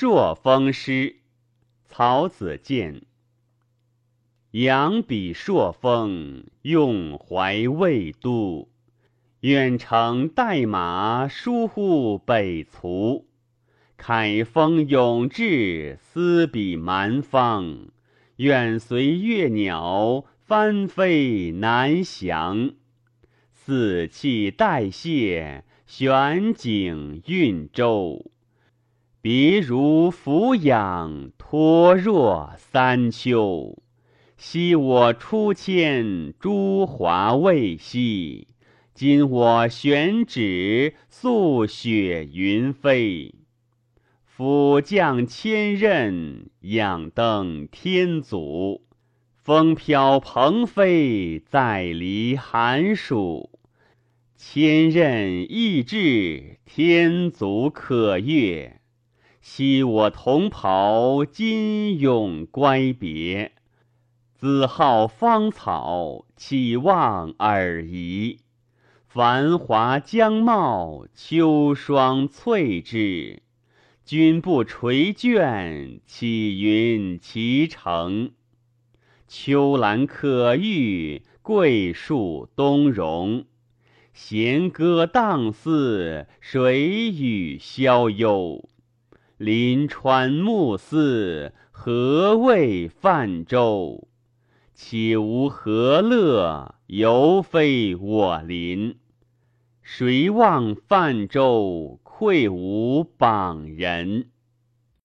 朔风诗，曹子建。扬笔朔风，用怀魏都。远程代马，疏忽北卒。凯风永志，思彼蛮方。愿随月鸟，翻飞南翔。四气代谢，玄景运周。别如俯仰，托若三秋。昔我初迁诸华未息，今我选址素雪云飞。辅将千仞，仰登天祖。风飘鹏飞，再离寒暑。千仞易至，天足可越。昔我同袍，今永乖别。子号芳草，岂望尔夷？繁华将茂，秋霜翠枝。君不垂眷，岂云其成？秋兰可遇，桂树东荣。弦歌荡似，水雨逍幽。临川暮似，何谓泛舟？岂无何乐，犹非我邻。谁望泛舟，愧无榜人。